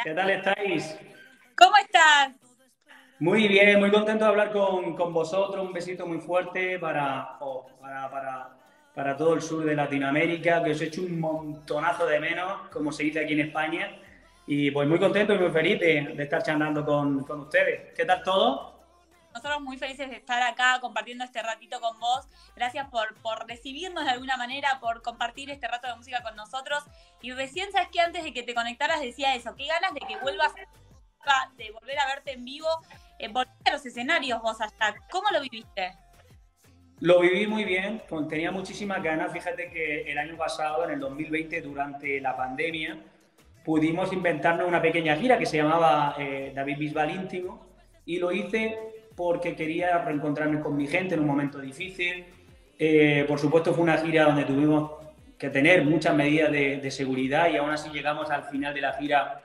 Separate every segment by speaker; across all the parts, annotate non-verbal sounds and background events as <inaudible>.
Speaker 1: ¿Qué tal estáis?
Speaker 2: ¿Cómo estás?
Speaker 1: Muy bien, muy contento de hablar con, vosotros. Un besito muy fuerte para, oh, para, todo el sur de Latinoamérica, que os he hecho un montonazo de menos, como se dice aquí en España. Y pues muy contento y muy feliz de, estar charlando con, con ustedes. ¿Qué tal todo?
Speaker 2: Nosotros muy felices de estar acá compartiendo este ratito con vos. Gracias por, por recibirnos de alguna manera, por compartir este rato de música con nosotros. Y recién sabes que antes de que te conectaras decía eso, qué ganas de que vuelvas de volver a verte en vivo, eh, volver a los escenarios vos hasta. ¿Cómo lo viviste?
Speaker 1: Lo viví muy bien, tenía muchísimas ganas. Fíjate que el año pasado, en el 2020, durante la pandemia, pudimos inventarnos una pequeña gira que se llamaba eh, David Bisbal Íntimo y lo hice porque quería reencontrarme con mi gente en un momento difícil. Eh, por supuesto fue una gira donde tuvimos que tener muchas medidas de, seguridad y aún así llegamos al final de la gira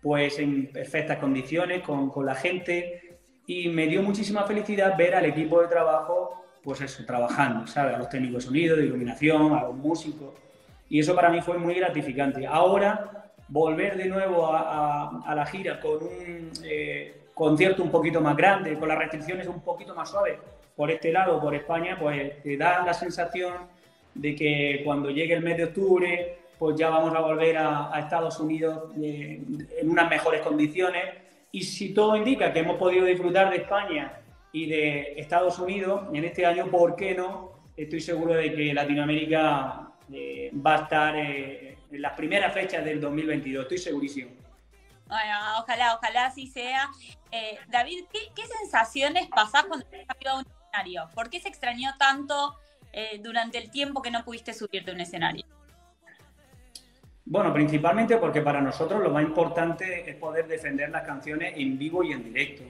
Speaker 1: pues en perfectas condiciones con, con, la gente y me dio muchísima felicidad ver al equipo de trabajo pues eso, trabajando, ¿sabes? A los técnicos de sonido, de iluminación, a los músicos y eso para mí fue muy gratificante. Ahora volver de nuevo a, a, la gira con un... Eh, concierto un poquito más grande, con las restricciones un poquito más suaves por este lado, por España, pues te da la sensación de que cuando llegue el mes de octubre, pues ya vamos a volver a, Estados Unidos eh, en unas mejores condiciones. Y si todo indica que hemos podido disfrutar de España y de Estados Unidos en este año, ¿por qué no? Estoy seguro de que Latinoamérica eh, va a estar eh, en las primeras fechas del 2022, estoy segurísimo.
Speaker 2: Ojalá, ojalá así sea. Eh, David, ¿qué, sensaciones pasás cuando estás arriba de un escenario? ¿Por qué se extrañó tanto eh, durante el tiempo que no pudiste subirte a un escenario?
Speaker 1: Bueno, principalmente porque para nosotros lo más importante es poder defender las canciones en vivo y en directo.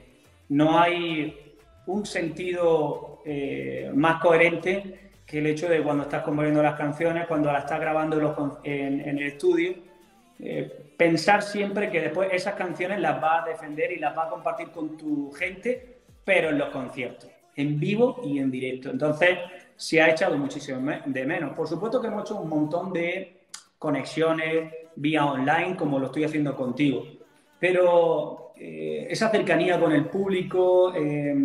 Speaker 1: No hay un sentido eh, más coherente que el hecho de cuando estás componiendo las canciones, cuando las estás grabando en, en el estudio, eh, pensar siempre que después esas canciones las vas a defender y las vas a compartir con tu gente, pero en los conciertos, en vivo y en directo. Entonces, se ha echado muchísimo de menos. Por supuesto que hemos hecho un montón de conexiones vía online, como lo estoy haciendo contigo, pero eh, esa cercanía con el público eh,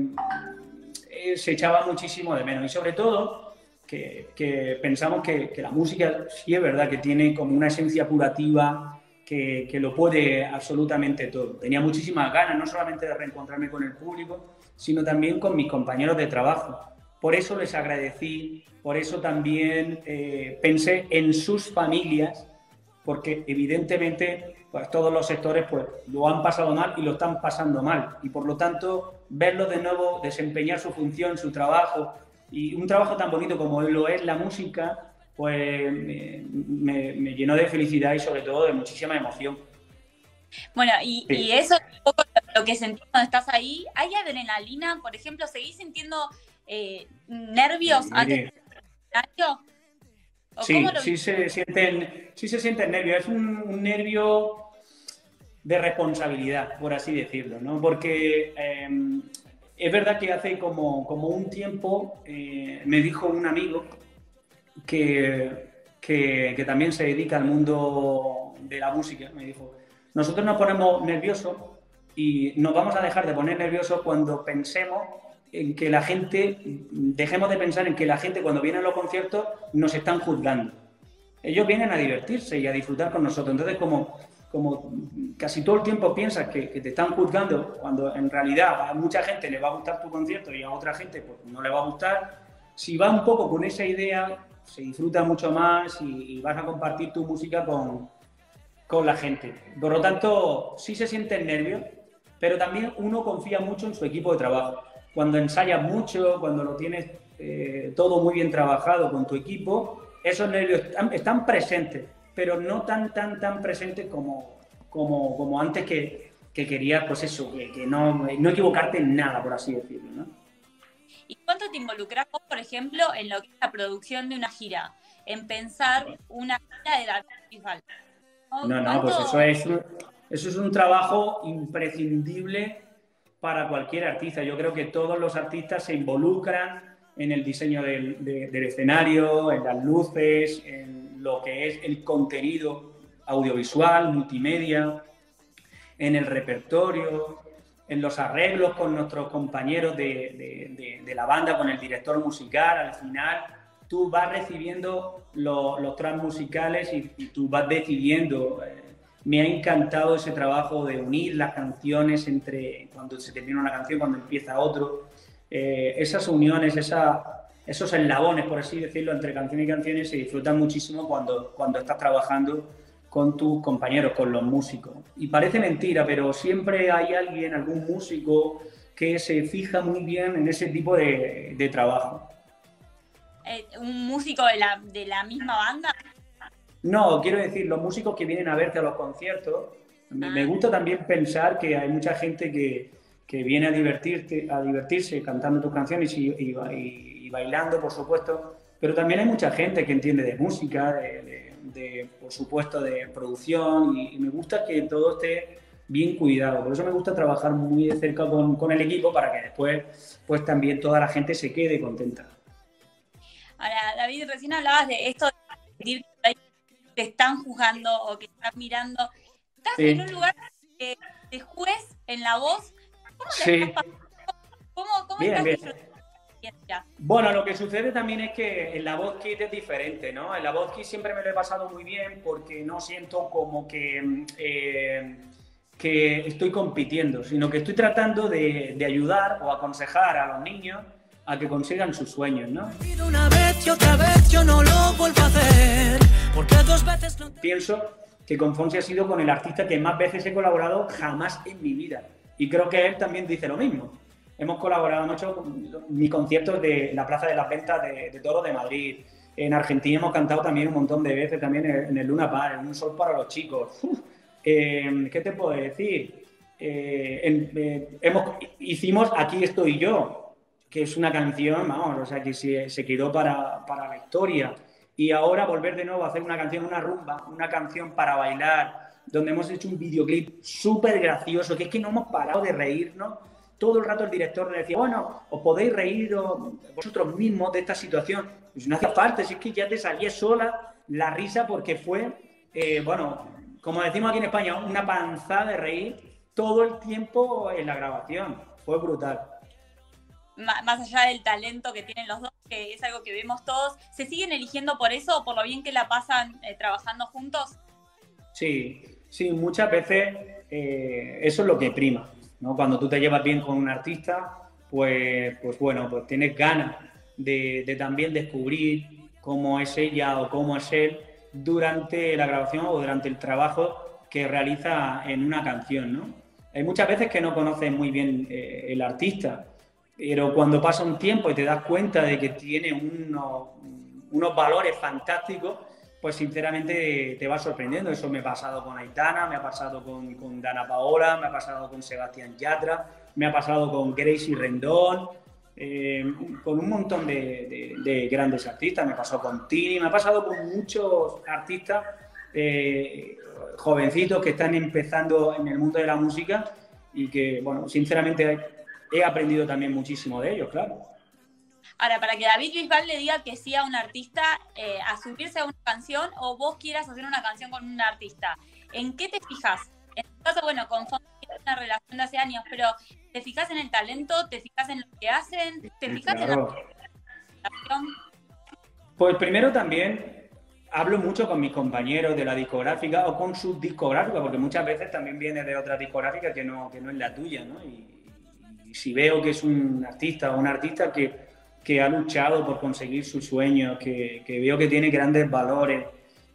Speaker 1: se echaba muchísimo de menos. Y sobre todo, que, pensamos que, la música sí es verdad que tiene como una esencia curativa que, lo puede absolutamente todo. Tenía muchísimas ganas, no solamente de reencontrarme con el público, sino también con mis compañeros de trabajo. Por eso les agradecí, por eso también eh, pensé en sus familias, porque evidentemente pues, todos los sectores pues, lo han pasado mal y lo están pasando mal. Y por lo tanto, verlos de nuevo desempeñar su función, su trabajo, y un trabajo tan bonito como lo es la música, pues me, llenó de felicidad y sobre todo de muchísima emoción.
Speaker 2: Bueno, y, eso es un poco lo que sentís cuando estás ahí. ¿Hay adrenalina, por ejemplo? ¿Seguís sintiendo eh, nervios antes del?
Speaker 1: Sí, sí se, sienten, sí se sienten nervios. Es un, nervio de responsabilidad, por así decirlo, ¿no? Porque em, es verdad que hace como, como un tiempo eh, me dijo un amigo que, que, también se dedica al mundo de la música, me dijo, nosotros nos ponemos nerviosos y nos vamos a dejar de poner nerviosos cuando pensemos en que la gente, dejemos de pensar en que la gente cuando viene a los conciertos nos están juzgando. Ellos vienen a divertirse y a disfrutar con nosotros. Entonces, como como casi todo el tiempo piensas que, te están juzgando, cuando en realidad a mucha gente le va a gustar tu concierto y a otra gente pues, no le va a gustar, si vas un poco con esa idea, se disfruta mucho más y, vas a compartir tu música con, con, la gente. Por lo tanto, sí se siente nervios, pero también uno confía mucho en su equipo de trabajo. Cuando ensayas mucho, cuando lo tienes eh, todo muy bien trabajado con tu equipo, esos nervios están presentes pero no tan, tan, tan presente como, como, como antes que, que querías, pues eso, que, no, no, equivocarte en nada, por así decirlo.
Speaker 2: ¿Y cuánto te involucras por ejemplo, en lo que es la producción de una gira? En pensar una gira de la festival.
Speaker 1: No, no, pues eso es, un, eso es un trabajo imprescindible para cualquier artista. Yo creo que todos los artistas se involucran en el diseño del, del escenario, en las luces, en lo que es el contenido audiovisual, multimedia. en el repertorio, en los arreglos con nuestros compañeros de, la banda, con el director musical, al final tú vas recibiendo los tracks musicales y, tú vas decidiendo. Eh, me ha encantado ese trabajo de unir las canciones entre cuando se termina una canción, cuando empieza otro. Eh, esas uniones, esa, esos eslabones, por así decirlo, entre canción y canciones se disfrutan muchísimo cuando, cuando estás trabajando con tus compañeros, con los músicos. Y parece mentira, pero siempre hay alguien, algún músico, que se fija muy bien en ese tipo de, trabajo.
Speaker 2: Eh, ¿Un músico de la, de la misma banda?
Speaker 1: No, quiero decir, los músicos que vienen a verte a los conciertos, me ah. gusta también pensar que hay mucha gente que, que viene a, divertirte, a divertirse cantando tus canciones y, y, bailando, por supuesto, pero también hay mucha gente que entiende de música, de, por supuesto, de producción y, me gusta que todo esté bien cuidado. Por eso me gusta trabajar muy de cerca con, con el equipo para que después pues también toda la gente se quede contenta.
Speaker 2: Ahora, David, recién hablabas de esto de que te están juzgando o que están mirando. Estás en un lugar de juez en la voz ¿Cómo sí. ¿Cómo, cómo bien, bien.
Speaker 1: Bueno, lo que sucede también es que en la voz kit es diferente, ¿no? En la voz kit siempre me lo he pasado muy bien porque no siento como que, eh, que estoy compitiendo, sino que estoy tratando de, de, ayudar o aconsejar a los niños a que consigan sus sueños, ¿no? Una vez y otra vez yo no lo vuelvo a hacer, porque dos veces no Pienso que con Fonsi ha sido con el artista que más veces he colaborado jamás en mi vida. Y creo que él también dice lo mismo. Hemos colaborado mucho con mi concierto de la Plaza de las Ventas de, de Toro de Madrid. En Argentina hemos cantado también un montón de veces, también en el Luna Park, en Un Sol para los Chicos. <laughs> Eh, ¿Qué te puedo decir? Eh, eh, hemos, hicimos Aquí estoy yo, que es una canción, vamos, o sea, que se, se quedó para, para la historia. Y ahora volver de nuevo a hacer una canción, una rumba, una canción para bailar, donde hemos hecho un videoclip súper gracioso, que es que no hemos parado de reírnos. Todo el rato el director le decía, bueno, os podéis reír vosotros mismos de esta situación. Pues no hace falta, si es que ya te salía sola la risa porque fue, eh, bueno, como decimos aquí en España, una panzada de reír todo el tiempo en la grabación. Fue brutal.
Speaker 2: Más allá del talento que tienen los dos, que es algo que vemos todos, ¿se siguen eligiendo por eso o por lo bien que la pasan eh, trabajando juntos?
Speaker 1: Sí, Sí, muchas veces eh, eso es lo que prima. ¿No? Cuando tú te llevas bien con un artista, pues, pues bueno, pues tienes ganas de, también descubrir cómo es ella o cómo es él durante la grabación o durante el trabajo que realiza en una canción. ¿no? Hay muchas veces que no conoces muy bien eh, el artista, pero cuando pasa un tiempo y te das cuenta de que tiene unos, unos valores fantásticos, pues sinceramente te va sorprendiendo. Eso me ha pasado con Aitana, me ha pasado con, con Dana Paola, me ha pasado con Sebastián Yatra, me ha pasado con Gracie Rendón, eh, con un montón de, grandes artistas, me ha pasado con Tini, me ha pasado con muchos artistas eh, jovencitos que están empezando en el mundo de la música y que, bueno, sinceramente he aprendido también muchísimo de ellos, claro.
Speaker 2: Ahora, para que David Bisbal le diga que sí a un artista eh, a subirse a una canción o vos quieras hacer una canción con un artista, ¿en qué te fijas? En tu caso, bueno, con una relación de hace años, pero ¿te fijas en el talento? ¿Te fijas en lo que hacen? ¿Te fijas en la canción?
Speaker 1: Pues primero también hablo mucho con mis compañeros de la discográfica o con sus discográficas, porque muchas veces también viene de otra discográfica que no, que no es la tuya, ¿no? Y, y si veo que es un artista o un artista que que ha luchado por conseguir sus sueños, que, veo que tiene grandes valores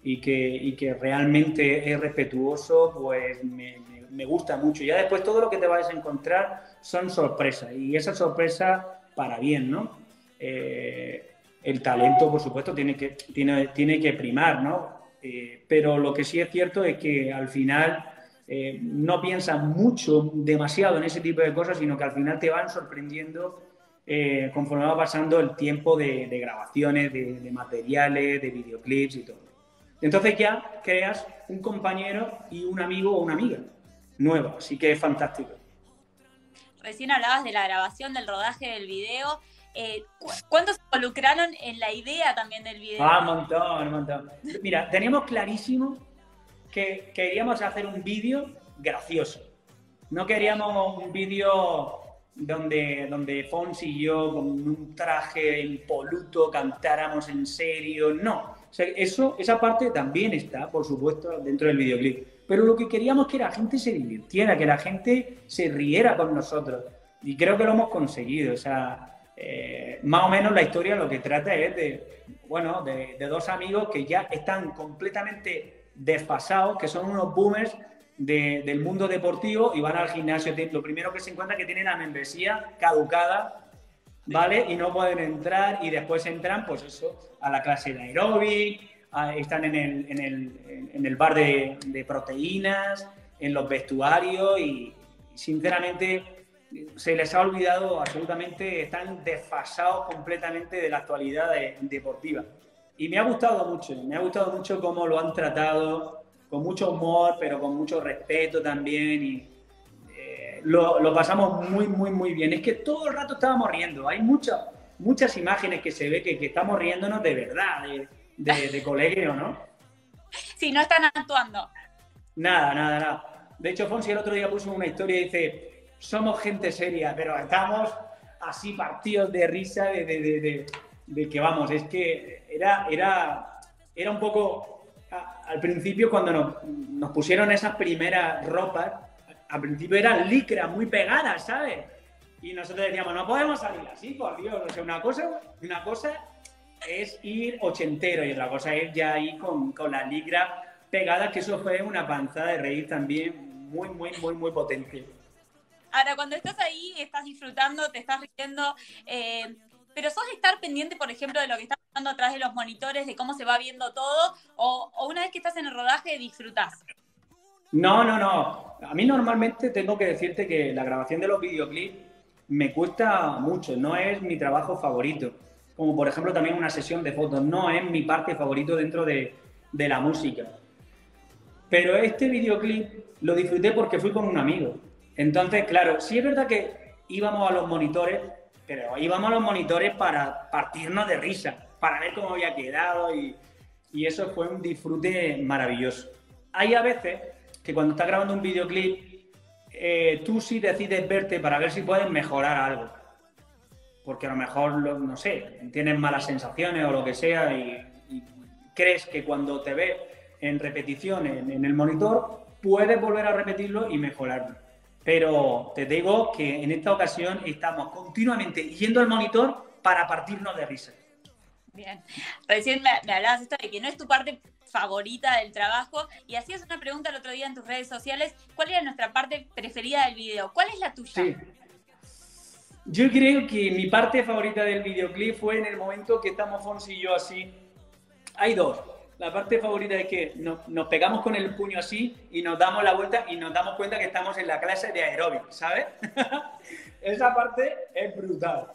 Speaker 1: y que, que realmente es respetuoso, pues me, gusta mucho. Ya después todo lo que te vas a encontrar son sorpresas y esa sorpresa para bien, ¿no? Eh, el talento, por supuesto, tiene que, tiene, tiene que primar, ¿no? Eh, pero lo que sí es cierto es que al final eh, no piensas mucho, demasiado en ese tipo de cosas, sino que al final te van sorprendiendo eh, conforme va pasando el tiempo de, grabaciones, de, materiales, de videoclips y todo. Entonces ya creas un compañero y un amigo o una amiga nueva, así que es fantástico.
Speaker 2: Recién hablabas de la grabación, del rodaje del video. Eh, ¿Cuántos se involucraron en la idea también del video?
Speaker 1: Ah, un montón, un montón. Mira, teníamos clarísimo que queríamos hacer un vídeo gracioso. No queríamos un vídeo donde, donde Fonsi y yo con un traje impoluto cantáramos en serio. No, eso, esa parte también está, por supuesto, dentro del videoclip. Pero lo que queríamos que la gente se divirtiera, que la gente se riera con nosotros. Y creo que lo hemos conseguido. O sea, eh, más o menos la historia lo que trata es de, bueno, de, dos amigos que ya están completamente desfasados, que son unos boomers del mundo deportivo y van al gimnasio. Lo primero que se encuentra es que tienen la membresía caducada, ¿vale? Y no pueden entrar y después entran, pues eso, a la clase de aeróbic, están en el, en el, en el bar de, de, proteínas, en los vestuarios y, sinceramente se les ha olvidado absolutamente, están desfasados completamente de la actualidad deportiva. Y me ha gustado mucho, me ha gustado mucho cómo lo han tratado, con mucho humor, pero con mucho respeto también. Y eh, lo, lo, pasamos muy, muy, muy bien. Es que todo el rato estábamos riendo. Hay muchas, muchas imágenes que se ve que, que estamos riéndonos de verdad de, colegio, ¿no? <laughs>
Speaker 2: Sí, no están actuando.
Speaker 1: Nada, nada, nada. De hecho, Fonsi el otro día puso una historia y dice, somos gente seria, pero estamos así partidos de risa de, que, vamos, es que era, era, era un poco, al principio cuando nos, nos pusieron esas primeras ropas, al principio eran licra muy pegadas, ¿sabes? Y nosotros decíamos, no podemos salir así, por Dios. O sea, una cosa, una cosa es ir ochentero y otra cosa es ya ir con, con la ligra pegada, que eso fue una panzada de reír también muy, muy, muy, muy potente.
Speaker 2: Ahora, cuando estás ahí, estás disfrutando, te estás riendo, eh, pero sos estar pendiente, por ejemplo, de lo que está atrás de los monitores, de cómo se va viendo todo, o, una vez que estás en el rodaje, disfrutás.
Speaker 1: No, no, no. A mí normalmente tengo que decirte que la grabación de los videoclips me cuesta mucho, no es mi trabajo favorito como por ejemplo también una sesión de fotos. No es mi parte favorito dentro de, de la música. Pero este videoclip lo disfruté porque fui con un amigo. Entonces, claro, sí es verdad que íbamos a los monitores, pero íbamos a los monitores para partirnos de risa, para ver cómo había quedado y, y eso fue un disfrute maravilloso. Hay a veces que cuando estás grabando un videoclip, eh, tú sí decides verte para ver si puedes mejorar algo porque a lo mejor, no sé, tienes malas sensaciones o lo que sea y, crees que cuando te ves en repetición en, el monitor, puedes volver a repetirlo y mejorarlo. Pero te digo que en esta ocasión estamos continuamente yendo al monitor para partirnos de risa.
Speaker 2: Bien, recién me, me hablabas esto de que no es tu parte favorita del trabajo y hacías una pregunta el otro día en tus redes sociales, ¿cuál era nuestra parte preferida del video? ¿Cuál es la tuya?
Speaker 1: Sí. Yo creo que mi parte favorita del videoclip fue en el momento que estamos Fonsi y yo así. Hay dos. La parte favorita es que nos, pegamos con el puño así y nos damos la vuelta y nos damos cuenta que estamos en la clase de aeróbic, ¿sabes? <laughs> Esa parte es brutal.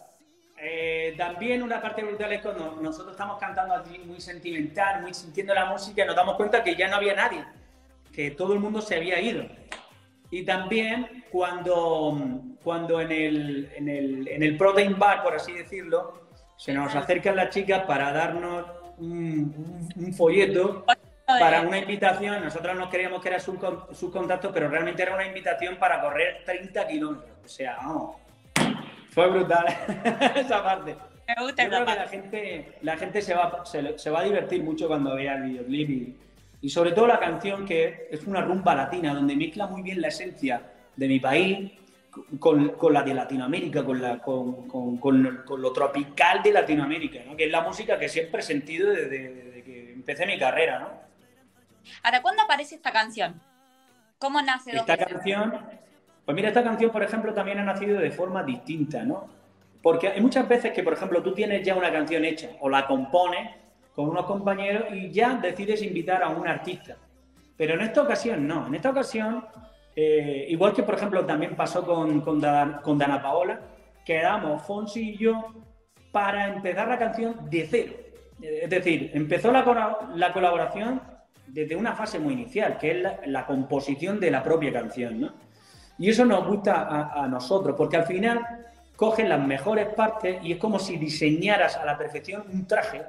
Speaker 1: Eh, también una parte brutal es cuando nosotros estamos cantando así muy sentimental, muy sintiendo la música nos damos cuenta que ya no había nadie, que todo el mundo se había ido. Y también cuando, cuando en, el, en, el, en el protein bar, por así decirlo, se nos acercan las chicas para darnos un, un, folleto para una invitación. Nosotros no creíamos que era su, su, contacto, pero realmente era una invitación para correr 30 kilómetros. O sea, fue brutal <laughs> esa parte.
Speaker 2: Me gusta Yo creo
Speaker 1: que la gente, la gente se, va, se, se va a divertir mucho cuando vea el videoclip y, y sobre todo la canción que es una rumba latina, donde mezcla muy bien la esencia de mi país con, con la de Latinoamérica, con, la, con, con, lo tropical de Latinoamérica, ¿no? que es la música que siempre he sentido desde, que empecé mi carrera. ¿no?
Speaker 2: Ahora, ¿cuándo aparece esta canción? ¿Cómo nace?
Speaker 1: Esta canción, pues mira, esta canción, por ejemplo, también ha nacido de forma distinta, ¿no? Porque hay muchas veces que, por ejemplo, tú tienes ya una canción hecha o la compones con unos compañeros y ya decides invitar a un artista. Pero en esta ocasión no, en esta ocasión, eh, igual que por ejemplo también pasó con, con, Dana Paola, quedamos Fonsi y yo para empezar la canción de cero. Es decir, empezó la, la colaboración desde una fase muy inicial, que es la, composición de la propia canción. ¿no? Y eso nos gusta a, a, nosotros, porque al final cogen las mejores partes y es como si diseñaras a la perfección un traje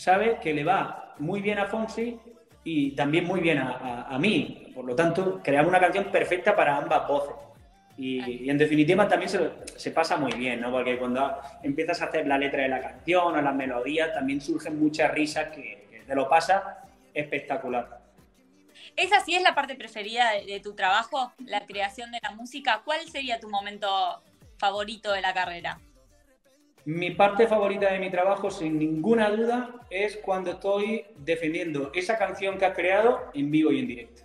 Speaker 1: sabe que le va muy bien a Fonsi y también muy bien a, mí. Por lo tanto, creamos una canción perfecta para ambas voces. Y, en definitiva también se, se, pasa muy bien, ¿no? Porque cuando empiezas a hacer la letra de la canción o las melodías, también surgen muchas risas que, que te lo pasa espectacular.
Speaker 2: ¿Esa sí es la parte preferida de, tu trabajo, la creación de la música? ¿Cuál sería tu momento favorito de la carrera?
Speaker 1: Mi parte favorita de mi trabajo, sin ninguna duda, es cuando estoy defendiendo esa canción que has creado en vivo y en directo.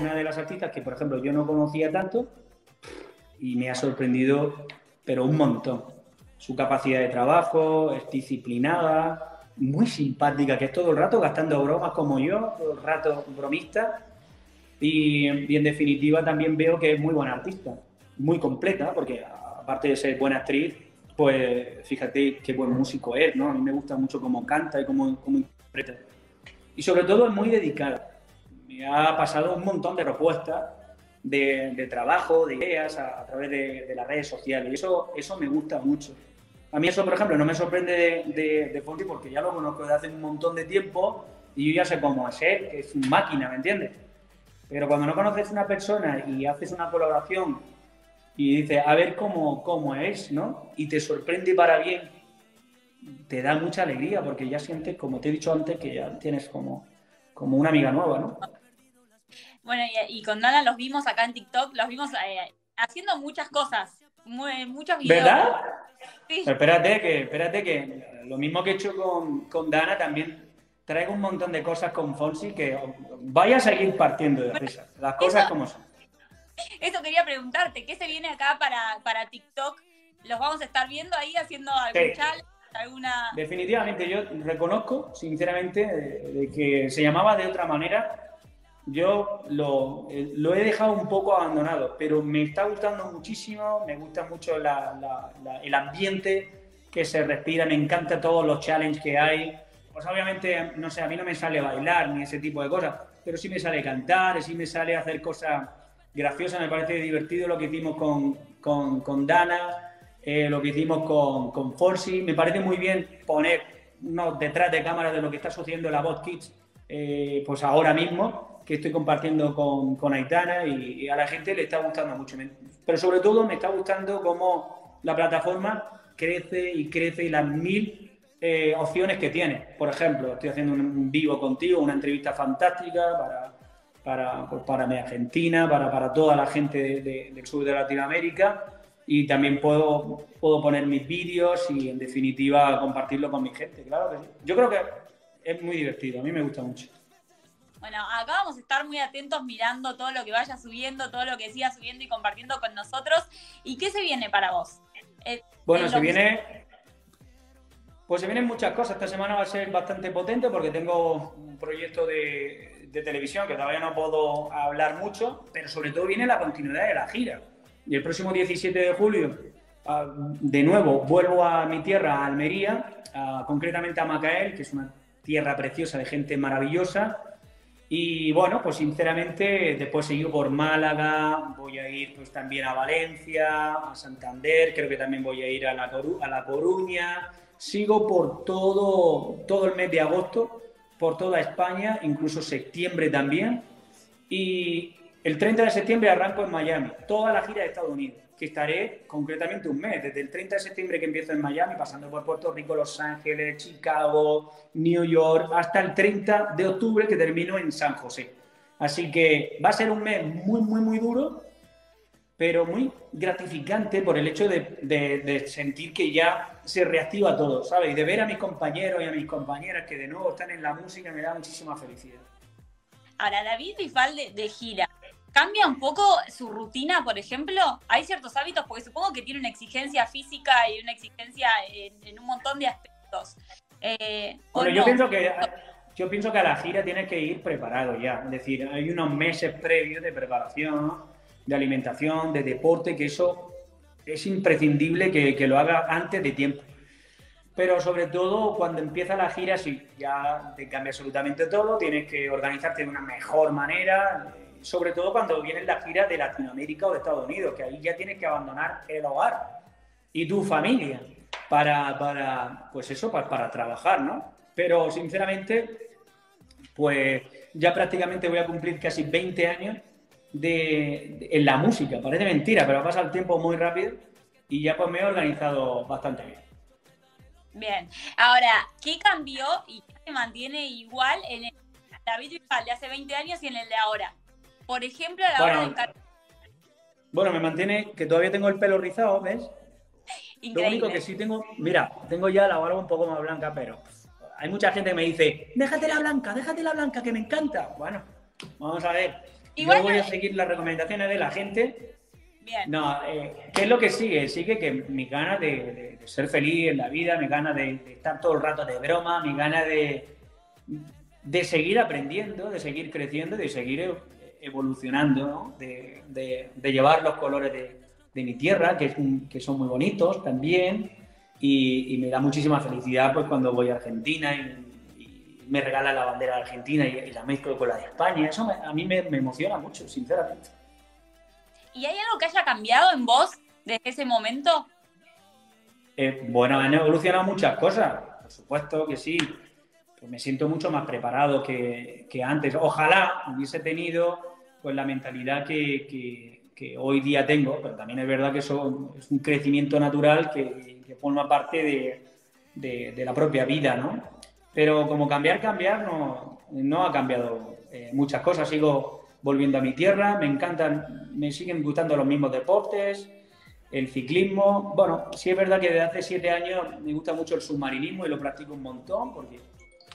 Speaker 1: Una de las artistas que, por ejemplo, yo no conocía tanto y me ha sorprendido, pero un montón su capacidad de trabajo, es disciplinada, muy simpática, que es todo el rato gastando bromas como yo, todo el rato bromista. Y, en definitiva también veo que es muy buena artista, muy completa, porque aparte de ser buena actriz, pues fíjate qué buen músico es, ¿no? A mí me gusta mucho cómo canta y cómo, cómo interpreta. Y sobre todo es muy dedicada. Me ha pasado un montón de propuestas de, trabajo, de ideas a, través de, de, las redes sociales. Y eso, eso me gusta mucho. A mí eso, por ejemplo, no me sorprende de, de, Fonti porque ya lo conozco desde hace un montón de tiempo y yo ya sé cómo es él, que es una máquina, ¿me entiendes? Pero cuando no conoces una persona y haces una colaboración y dices, a ver cómo, cómo es, ¿no? Y te sorprende para bien, te da mucha alegría porque ya sientes, como te he dicho antes, que ya tienes como, como una amiga nueva, ¿no?
Speaker 2: Bueno, y, con Dana los vimos acá en TikTok, los vimos eh, haciendo muchas cosas, muchos videos.
Speaker 1: ¿Verdad? espérate que, espérate que lo mismo que he hecho con, con, Dana, también traigo un montón de cosas con Fonsi que vaya a seguir partiendo de risa. Las cosas como son.
Speaker 2: Eso quería preguntarte, ¿qué se viene acá para, para TikTok? ¿Los vamos a estar viendo ahí haciendo algún challenge? Alguna...
Speaker 1: Definitivamente, yo reconozco, sinceramente, de que se llamaba de otra manera yo lo, eh, lo, he dejado un poco abandonado, pero me está gustando muchísimo, me gusta mucho el ambiente que se respira, me encanta todos los challenges que hay. Pues obviamente, no sé, a mí no me sale bailar ni ese tipo de cosas, pero sí me sale cantar, sí me sale hacer cosas graciosas, me parece divertido lo que hicimos con, con, con Dana, eh, lo que hicimos con, con Forsi, me parece muy bien poner unos detrás de cámara de lo que está sucediendo en la Bot Kids, eh, pues ahora mismo, que estoy compartiendo con, con Aitana y, a la gente le está gustando mucho. Pero sobre todo me está gustando cómo la plataforma crece y crece y las mil eh, opciones que tiene. Por ejemplo, estoy haciendo un vivo contigo, una entrevista fantástica para, para, pues para mi Argentina, para, para toda la gente del sur de Latinoamérica y también puedo, puedo poner mis vídeos y en definitiva compartirlo con mi gente, claro que sí. Yo creo que es muy divertido, a mí me gusta mucho.
Speaker 2: Bueno, acá vamos a estar muy atentos mirando todo lo que vaya subiendo, todo lo que siga subiendo y compartiendo con nosotros. ¿Y qué se viene para vos?
Speaker 1: Eh, bueno, se viene. Pues se vienen muchas cosas. Esta semana va a ser bastante potente porque tengo un proyecto de, televisión que todavía no puedo hablar mucho, pero sobre todo viene la continuidad de la gira. Y el próximo 17 de julio, ah, de nuevo, vuelvo a mi tierra, a Almería, concretamente a Macael, que es una tierra preciosa de gente maravillosa y bueno, pues sinceramente después seguido por Málaga, voy a ir pues también a Valencia, a Santander, creo que también voy a ir a La, a la Coruña. Sigo por todo, todo el mes de agosto, por toda España, incluso septiembre también. Y el 30 de septiembre arranco en Miami, toda la gira de Estados Unidos estaré concretamente un mes, desde el 30 de septiembre que empiezo en Miami, pasando por Puerto Rico, Los Ángeles, Chicago, New York, hasta el 30 de octubre que termino en San José. Así que va a ser un mes muy, muy, muy duro, pero muy gratificante por el hecho de, sentir que ya se reactiva todo, ¿sabes? Y de ver a mis compañeros y a mis compañeras que de nuevo están en la música me da muchísima felicidad.
Speaker 2: Ahora, David Bisbal de gira, ¿Cambia un poco su rutina, por ejemplo? ¿Hay ciertos hábitos? Porque supongo que tiene una exigencia física y una exigencia en, un montón de aspectos.
Speaker 1: Eh, bueno, yo, pienso que, yo pienso que a la gira tienes que ir preparado ya. Es decir, hay unos meses previos de preparación, de alimentación, de deporte, que eso es imprescindible que, que lo haga antes de tiempo. Pero sobre todo cuando empieza la gira, sí, ya te cambia absolutamente todo, tienes que organizarte de una mejor manera, sobre todo cuando viene la gira de Latinoamérica o de Estados Unidos, que ahí ya tienes que abandonar el hogar y tu familia para, para pues eso, para, para trabajar, ¿no? Pero sinceramente, pues ya prácticamente voy a cumplir casi 20 años de, en la música. Parece mentira, pero pasa el tiempo muy rápido y ya pues me he organizado bastante bien.
Speaker 2: Bien, ahora, ¿qué cambió y qué se mantiene igual en el David Bisbal de hace 20 años y en el de ahora? Por ejemplo, a la hora de encargar...
Speaker 1: Bueno, me mantiene que todavía tengo el pelo rizado, ¿ves? Lo único que sí tengo, mira, tengo ya la barba un poco más blanca, pero hay mucha gente que me dice, déjate la blanca, déjate la blanca, que me encanta. Bueno, vamos a ver. Igual Yo voy a seguir las recomendaciones de la gente. Bien. No, eh, ¿qué es lo que sigue? Sigue que mi ganas de, ser feliz en la vida, mi ganas de, estar todo el rato de broma, mi ganas de, de seguir aprendiendo, de seguir creciendo, de seguir evolucionando, ¿no? de, llevar los colores de, mi tierra, que, que son muy bonitos también, y, me da muchísima felicidad pues, cuando voy a Argentina y, me regala la bandera de Argentina y, la mezclo con la de España. Eso a mí me, emociona mucho, sinceramente.
Speaker 2: ¿Y hay algo que haya cambiado en vos desde ese momento?
Speaker 1: Eh, bueno, han evolucionado muchas cosas, por supuesto que sí. Pues me siento mucho más preparado que, que antes. Ojalá hubiese tenido pues la mentalidad que, hoy día tengo, pero también es verdad que eso es un crecimiento natural que, forma parte de, la propia vida, ¿no? Pero como cambiar, cambiar, no, no ha cambiado eh, muchas cosas. Sigo volviendo a mi tierra, me encantan, me siguen gustando los mismos deportes, el ciclismo. Bueno, sí es verdad que desde hace siete años me gusta mucho el submarinismo y lo practico un montón, porque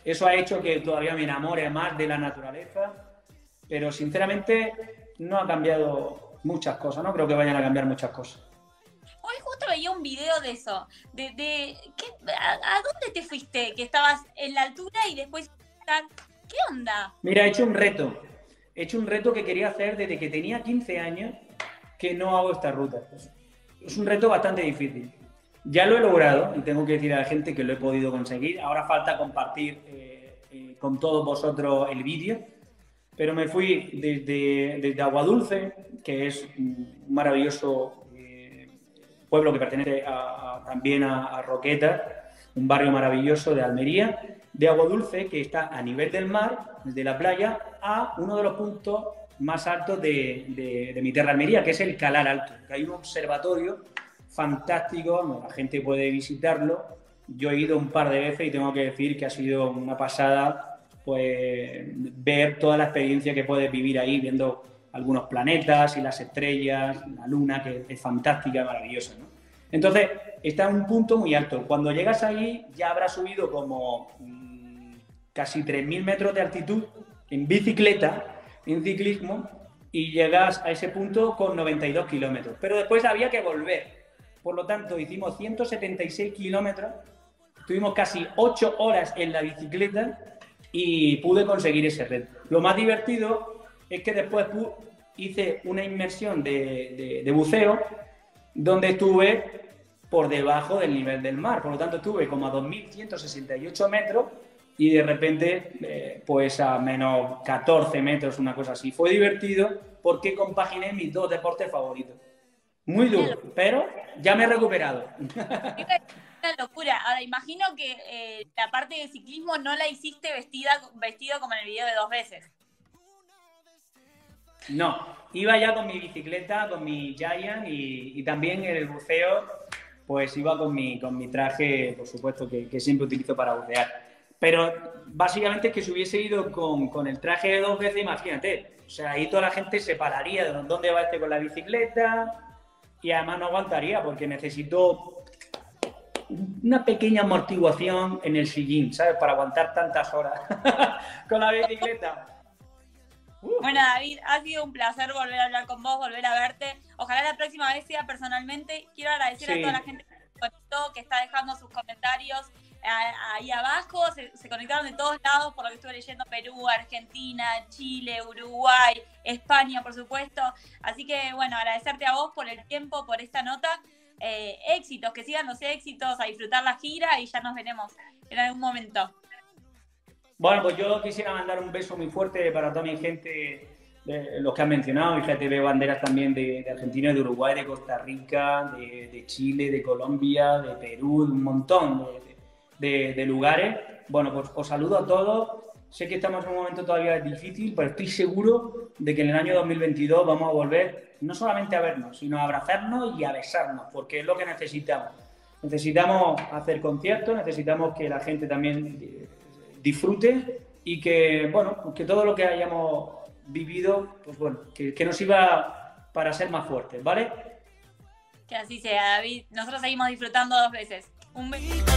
Speaker 1: eso ha hecho que todavía me enamore más de la naturaleza pero sinceramente no ha cambiado muchas cosas, no creo que vayan a cambiar muchas cosas.
Speaker 2: Hoy justo veía un video de eso, de, a, dónde te fuiste? Que estabas en la altura y después... ¿Qué onda?
Speaker 1: Mira, he hecho un reto, he hecho un reto que quería hacer desde que tenía 15 años que no hago esta ruta. Es un reto bastante difícil. Ya lo he logrado y tengo que decir a la gente que lo he podido conseguir. Ahora falta compartir eh, eh, con todos vosotros el vídeo pero me fui desde, desde Aguadulce, que es un maravilloso eh, pueblo que pertenece también a, Roqueta, un barrio maravilloso de Almería, de Aguadulce, que está a nivel del mar, de la playa, a uno de los puntos más altos de, de, mi tierra Almería, que es el Calar Alto, que hay un observatorio fantástico, la gente puede visitarlo. Yo he ido un par de veces y tengo que decir que ha sido una pasada pues ver toda la experiencia que puedes vivir ahí viendo algunos planetas y las estrellas, la luna, que es fantástica, maravillosa. ¿no? Entonces, está en un punto muy alto. Cuando llegas ahí ya habrás subido como mm, casi 3.000 metros de altitud en bicicleta, en ciclismo, y llegas a ese punto con 92 kilómetros. Pero después había que volver. Por lo tanto, hicimos 176 kilómetros, tuvimos casi 8 horas en la bicicleta y pude conseguir ese reto. Lo más divertido es que después hice una inmersión de, buceo donde estuve por debajo del nivel del mar, por lo tanto estuve como a 2.168 metros y de repente eh, pues a menos 14 metros, una cosa así. Fue divertido porque compaginé mis dos deportes favoritos. Muy duro, pero ya me he recuperado.
Speaker 2: Locura. Ahora, imagino que eh, la parte de ciclismo no la hiciste vestida, vestido como en el video de dos veces.
Speaker 1: No, iba ya con mi bicicleta, con mi Giant y, también en el buceo, pues iba con mi, con mi traje, por supuesto, que, siempre utilizo para bucear. Pero básicamente es que si hubiese ido con, con, el traje de dos veces, imagínate, o sea, ahí toda la gente se pararía de dónde va este con la bicicleta y además no aguantaría porque necesito una pequeña amortiguación en el sillín, ¿sabes? Para aguantar tantas horas <laughs> con la bicicleta.
Speaker 2: Bueno, David, ha sido un placer volver a hablar con vos, volver a verte. Ojalá la próxima vez sea personalmente. Quiero agradecer a toda la gente que se conectó, que está dejando sus comentarios ahí abajo. Se, se, conectaron de todos lados, por lo que estuve leyendo, Perú, Argentina, Chile, Uruguay, España, por supuesto. Así que, bueno, agradecerte a vos por el tiempo, por esta nota. Eh, éxitos, que sigan los éxitos, a disfrutar la gira y ya nos veremos en algún momento.
Speaker 1: Bueno, pues yo quisiera mandar un beso muy fuerte para toda mi gente, de los que han mencionado, fíjate, veo banderas también de, Argentina, de Uruguay, de Costa Rica, de, Chile, de Colombia, de Perú, un montón de, lugares. Bueno, pues os saludo a todos Sé que estamos en un momento todavía difícil, pero estoy seguro de que en el año 2022 vamos a volver no solamente a vernos, sino a abrazarnos y a besarnos, porque es lo que necesitamos. Necesitamos hacer conciertos, necesitamos que la gente también disfrute y que, bueno, que todo lo que hayamos vivido, pues bueno, que, que nos iba para ser más fuertes, ¿vale?
Speaker 2: Que así sea, David. Nosotros seguimos disfrutando dos veces. Un
Speaker 3: besito.